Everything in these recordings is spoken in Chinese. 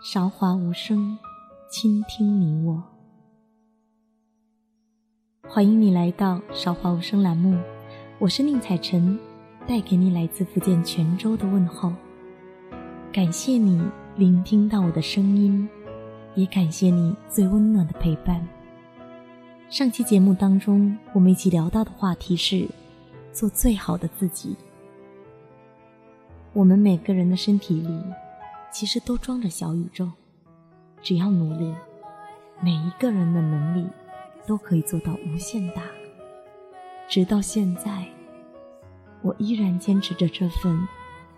韶华无声，倾听你我。欢迎你来到韶华无声栏目，我是宁采臣，带给你来自福建泉州的问候。感谢你聆听到我的声音，也感谢你最温暖的陪伴。上期节目当中，我们一起聊到的话题是做最好的自己。我们每个人的身体里。其实都装着小宇宙，只要努力，每一个人的能力都可以做到无限大。直到现在，我依然坚持着这份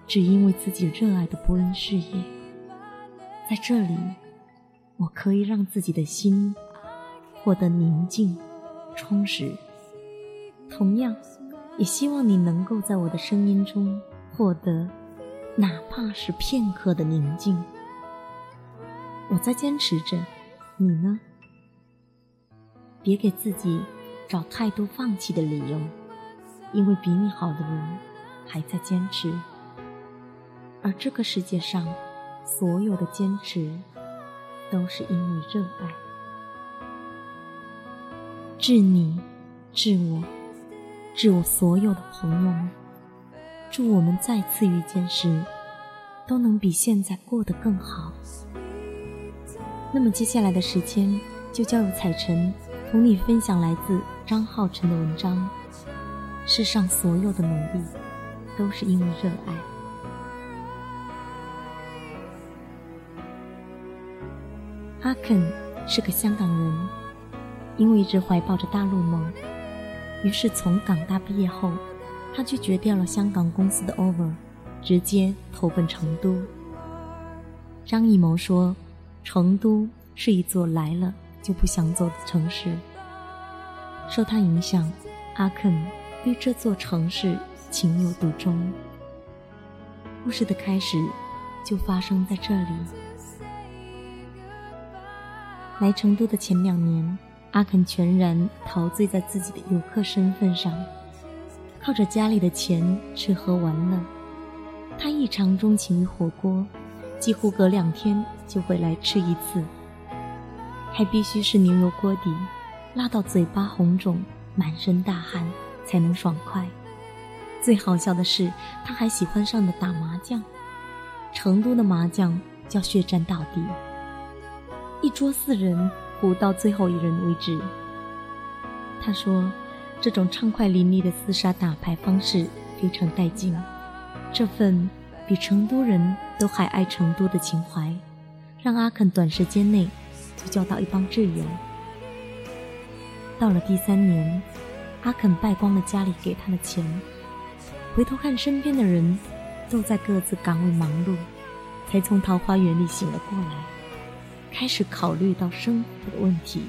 只因为自己热爱的播音事业。在这里，我可以让自己的心获得宁静、充实。同样，也希望你能够在我的声音中获得。哪怕是片刻的宁静，我在坚持着，你呢？别给自己找太多放弃的理由，因为比你好的人还在坚持，而这个世界上所有的坚持，都是因为热爱。致你，致我，致我所有的朋友们。祝我们再次遇见时，都能比现在过得更好。那么接下来的时间，就交由彩晨同你分享来自张浩辰的文章。世上所有的努力，都是因为热爱。阿肯是个香港人，因为一直怀抱着大陆梦，于是从港大毕业后。他拒绝掉了香港公司的 offer，直接投奔成都。张艺谋说：“成都是一座来了就不想走的城市。”受他影响，阿肯对这座城市情有独钟。故事的开始就发生在这里。来成都的前两年，阿肯全然陶醉在自己的游客身份上。靠着家里的钱吃喝玩乐，他异常钟情于火锅，几乎隔两天就会来吃一次，还必须是牛油锅底，辣到嘴巴红肿、满身大汗才能爽快。最好笑的是，他还喜欢上了打麻将，成都的麻将叫血战到底，一桌四人，胡到最后一人为止。他说。这种畅快淋漓的厮杀打牌方式非常带劲，这份比成都人都还爱成都的情怀，让阿肯短时间内就交到一帮挚友。到了第三年，阿肯败光了家里给他的钱，回头看身边的人都在各自岗位忙碌，才从桃花源里醒了过来，开始考虑到生活的问题。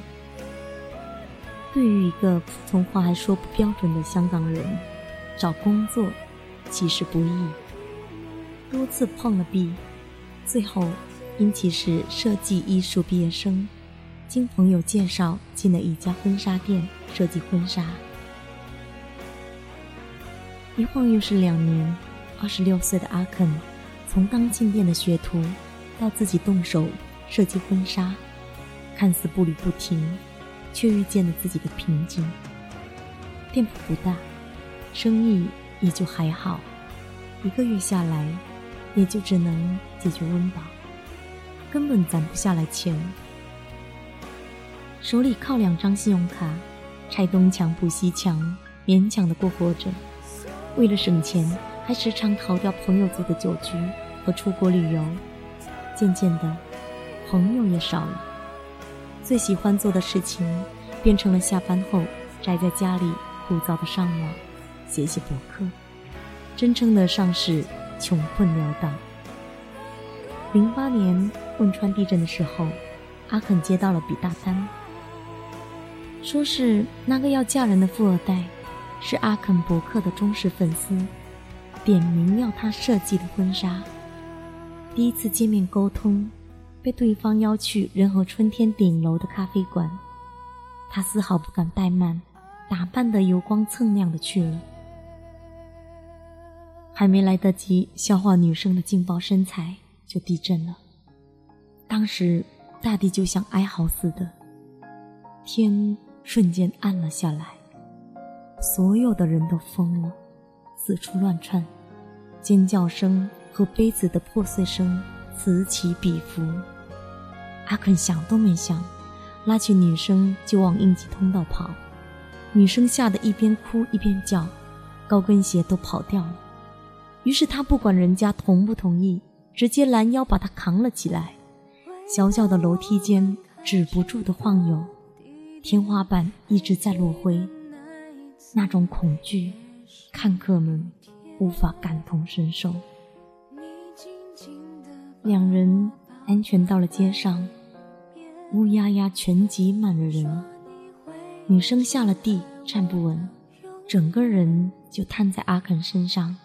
对于一个普通话还说不标准的香港人，找工作其实不易。多次碰了壁，最后因其是设计艺术毕业生，经朋友介绍进了一家婚纱店设计婚纱。一晃又是两年，二十六岁的阿肯，从刚进店的学徒，到自己动手设计婚纱，看似步履不停。却遇见了自己的瓶颈。店铺不大，生意也就还好，一个月下来，也就只能解决温饱，根本攒不下来钱。手里靠两张信用卡，拆东墙补西墙，勉强的过活着。为了省钱，还时常逃掉朋友组的酒局和出国旅游。渐渐的，朋友也少了。最喜欢做的事情，变成了下班后宅在家里枯燥的上网，写写博客。真正的上是穷困潦倒。零八年汶川地震的时候，阿肯接到了笔大单，说是那个要嫁人的富二代，是阿肯博客的忠实粉丝，点名要他设计的婚纱。第一次见面沟通。被对方邀去仁和春天顶楼的咖啡馆，他丝毫不敢怠慢，打扮得油光锃亮的去了。还没来得及消化女生的劲爆身材，就地震了。当时大地就像哀嚎似的，天瞬间暗了下来，所有的人都疯了，四处乱窜，尖叫声和杯子的破碎声此起彼伏。阿肯想都没想，拉起女生就往应急通道跑。女生吓得一边哭一边叫，高跟鞋都跑掉了。于是他不管人家同不同意，直接拦腰把她扛了起来。小小的楼梯间止不住的晃悠，天花板一直在落灰。那种恐惧，看客们无法感同身受。两人安全到了街上。乌压压全挤满了人，女生下了地站不稳，整个人就瘫在阿肯身上。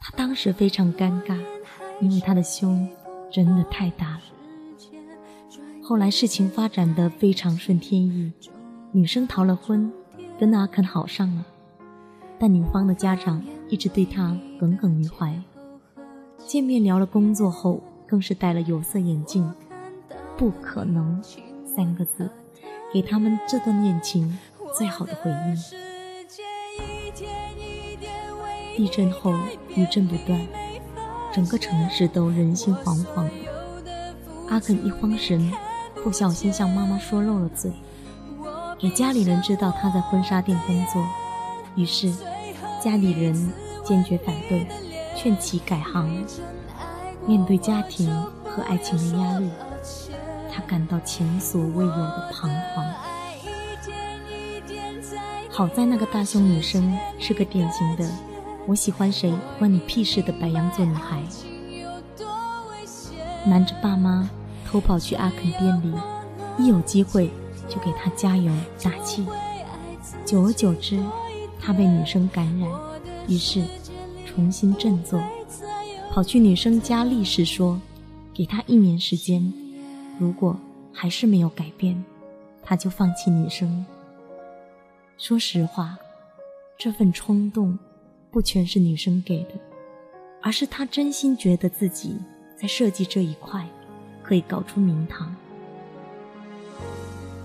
他当时非常尴尬，因为他的胸真的太大了。后来事情发展的非常顺天意，女生逃了婚，跟阿肯好上了。但女方的家长一直对他耿耿于怀，见面聊了工作后，更是戴了有色眼镜。不可能，三个字，给他们这段恋情最好的回应。地震后余震不断，整个城市都人心惶惶。阿肯一慌神，不小心向妈妈说漏了嘴，给家里人知道他在婚纱店工作。于是家里人坚决反对，劝其改行。面对家庭和爱情的压力。他感到前所未有的彷徨。好在那个大胸女生是个典型的“我喜欢谁关你屁事”的白羊座女孩，瞒着爸妈偷跑去阿肯店里，一有机会就给他加油打气。久而久之，他被女生感染，于是重新振作，跑去女生家立誓说：“给他一年时间。”如果还是没有改变，他就放弃女生。说实话，这份冲动不全是女生给的，而是他真心觉得自己在设计这一块可以搞出名堂。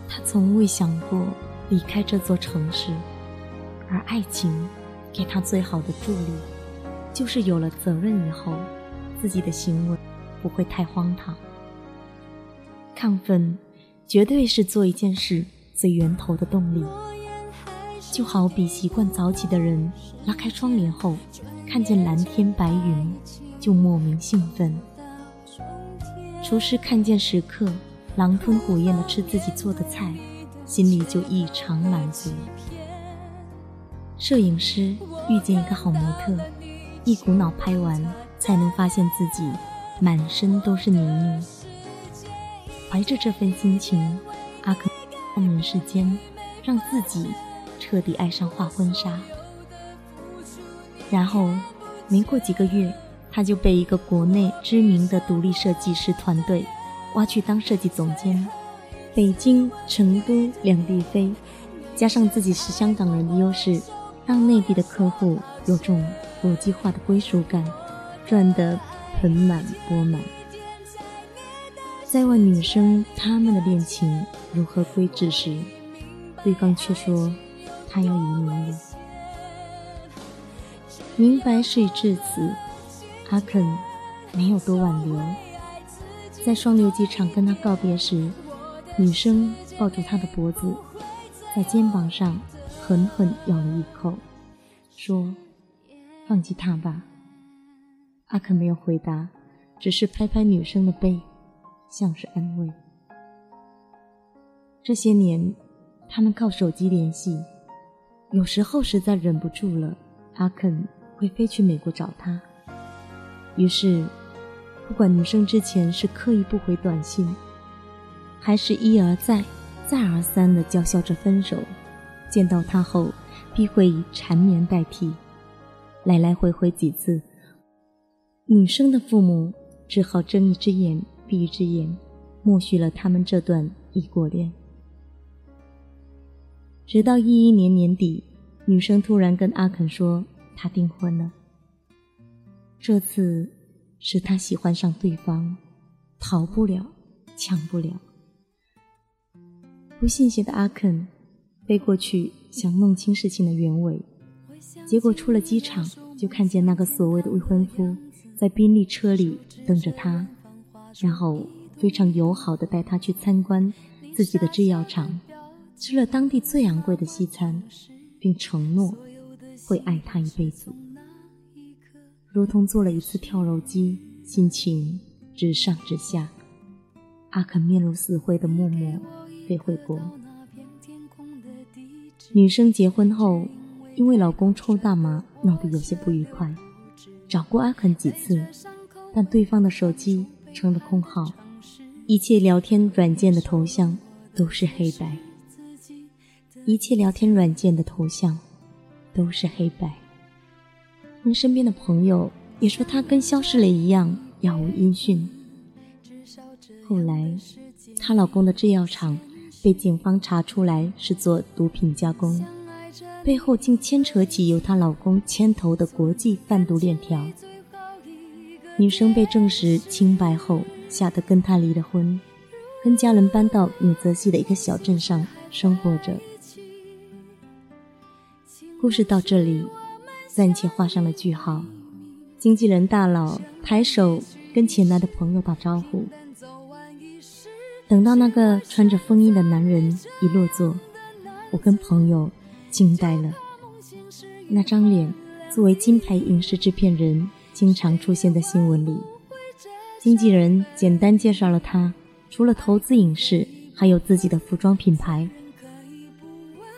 他从未想过离开这座城市，而爱情给他最好的助力，就是有了责任以后，自己的行为不会太荒唐。亢奋，绝对是做一件事最源头的动力。就好比习惯早起的人，拉开窗帘后，看见蓝天白云，就莫名兴奋。厨师看见食客狼吞虎咽地吃自己做的菜，心里就异常满足。摄影师遇见一个好模特，一股脑拍完，才能发现自己满身都是泥泞。怀着这份心情，阿肯半年时间，让自己彻底爱上画婚纱。然后，没过几个月，他就被一个国内知名的独立设计师团队挖去当设计总监。北京、成都两地飞，加上自己是香港人的优势，让内地的客户有种国际化的归属感，赚得盆满钵满。在问女生他们的恋情如何归置时，对方却说他要移民了。明白事已至此，阿肯没有多挽留。在双流机场跟他告别时，女生抱住他的脖子，在肩膀上狠狠咬了一口，说：“放弃他吧。”阿肯没有回答，只是拍拍女生的背。像是安慰。这些年，他们靠手机联系，有时候实在忍不住了，阿肯会飞去美国找他。于是，不管女生之前是刻意不回短信，还是一而再、再而三的叫嚣着分手，见到他后必会以缠绵代替。来来回回几次，女生的父母只好睁一只眼。闭一只眼，默许了他们这段异国恋。直到一一年年底，女生突然跟阿肯说她订婚了。这次是她喜欢上对方，逃不了，抢不了。不信邪的阿肯飞过去想弄清事情的原委，结果出了机场就看见那个所谓的未婚夫在宾利车里等着他，然后非常友好的带他去参观自己的制药厂，吃了当地最昂贵的西餐，并承诺会爱他一辈子。如同做了一次跳楼机，心情直上直下。阿肯面如死灰的默默飞回国。女生结婚后，因为老公抽大麻闹得有些不愉快，找过阿肯几次，但对方的手机成了空号，一切聊天软件的头像都是黑白，一切聊天软件的头像都是黑白。跟身边的朋友也说她跟消失了一样，杳无音讯。后来，她老公的制药厂被警方查出来是做毒品加工，背后竟牵扯起由她老公牵头的国际贩毒链条。女生被证实清白后，吓得跟他离了婚，跟家人搬到纽泽西的一个小镇上生活着。故事到这里。暂且画上了句号。经纪人大佬抬手跟前来的朋友打招呼。等到那个穿着风衣的男人一落座，我跟朋友惊呆了。那张脸作为金牌影视制片人，经常出现在新闻里。经纪人简单介绍了他，除了投资影视，还有自己的服装品牌。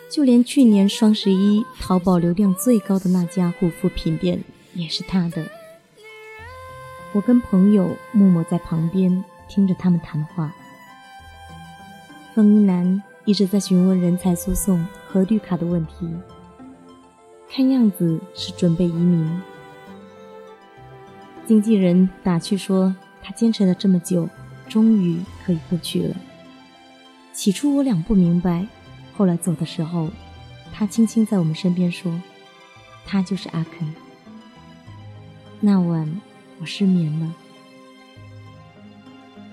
就连去年双十一淘宝流量最高的那家护肤品店也是他的。我跟朋友默默在旁边听着他们谈话。风衣男一直在询问人才诉讼和绿卡的问题，看样子是准备移民。经纪人打趣说：“他坚持了这么久，终于可以过去了。”起初我俩不明白。后来走的时候，他轻轻在我们身边说：“他就是阿肯。”那晚我失眠了，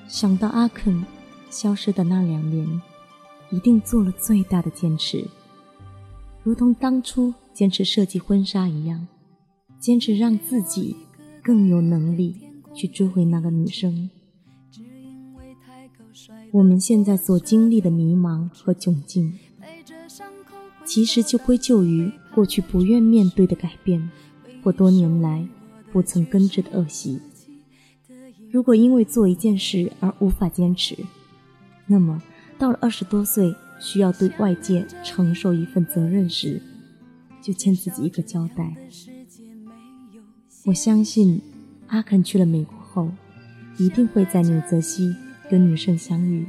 想到阿肯消失的那两年，一定做了最大的坚持，如同当初坚持设计婚纱一样，坚持让自己更有能力去追回那个女生。我们现在所经历的迷茫和窘境。其实就归咎于过去不愿面对的改变，或多年来不曾根治的恶习。如果因为做一件事而无法坚持，那么到了二十多岁需要对外界承受一份责任时，就欠自己一个交代。我相信阿肯去了美国后，一定会在纽泽西跟女生相遇。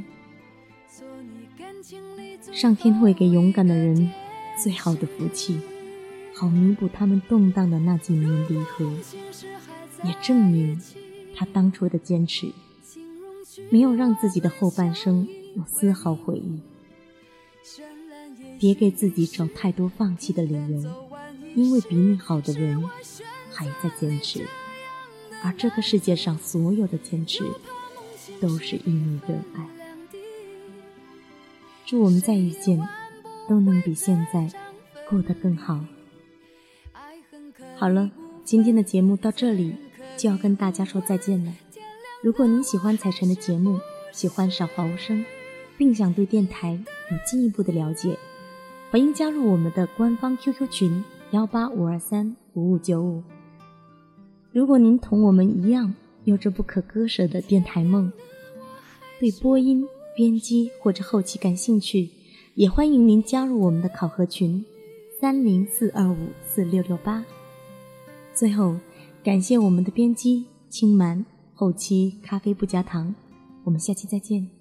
上天会给勇敢的人。最好的福气，好弥补他们动荡的那几年离合，也证明他当初的坚持，没有让自己的后半生有丝毫悔意。别给自己找太多放弃的理由，因为比你好的人还在坚持，而这个世界上所有的坚持，都是因为热爱。祝我们再遇见。都能比现在过得更好。好了，今天的节目到这里就要跟大家说再见了。如果您喜欢彩晨的节目，喜欢少华无声，并想对电台有进一步的了解，欢迎加入我们的官方 QQ 群幺八五二三五五九五。如果您同我们一样有着不可割舍的电台梦，对播音、编辑或者后期感兴趣。也欢迎您加入我们的考核群，三零四二五四六六八。最后，感谢我们的编辑青蛮，后期咖啡不加糖。我们下期再见。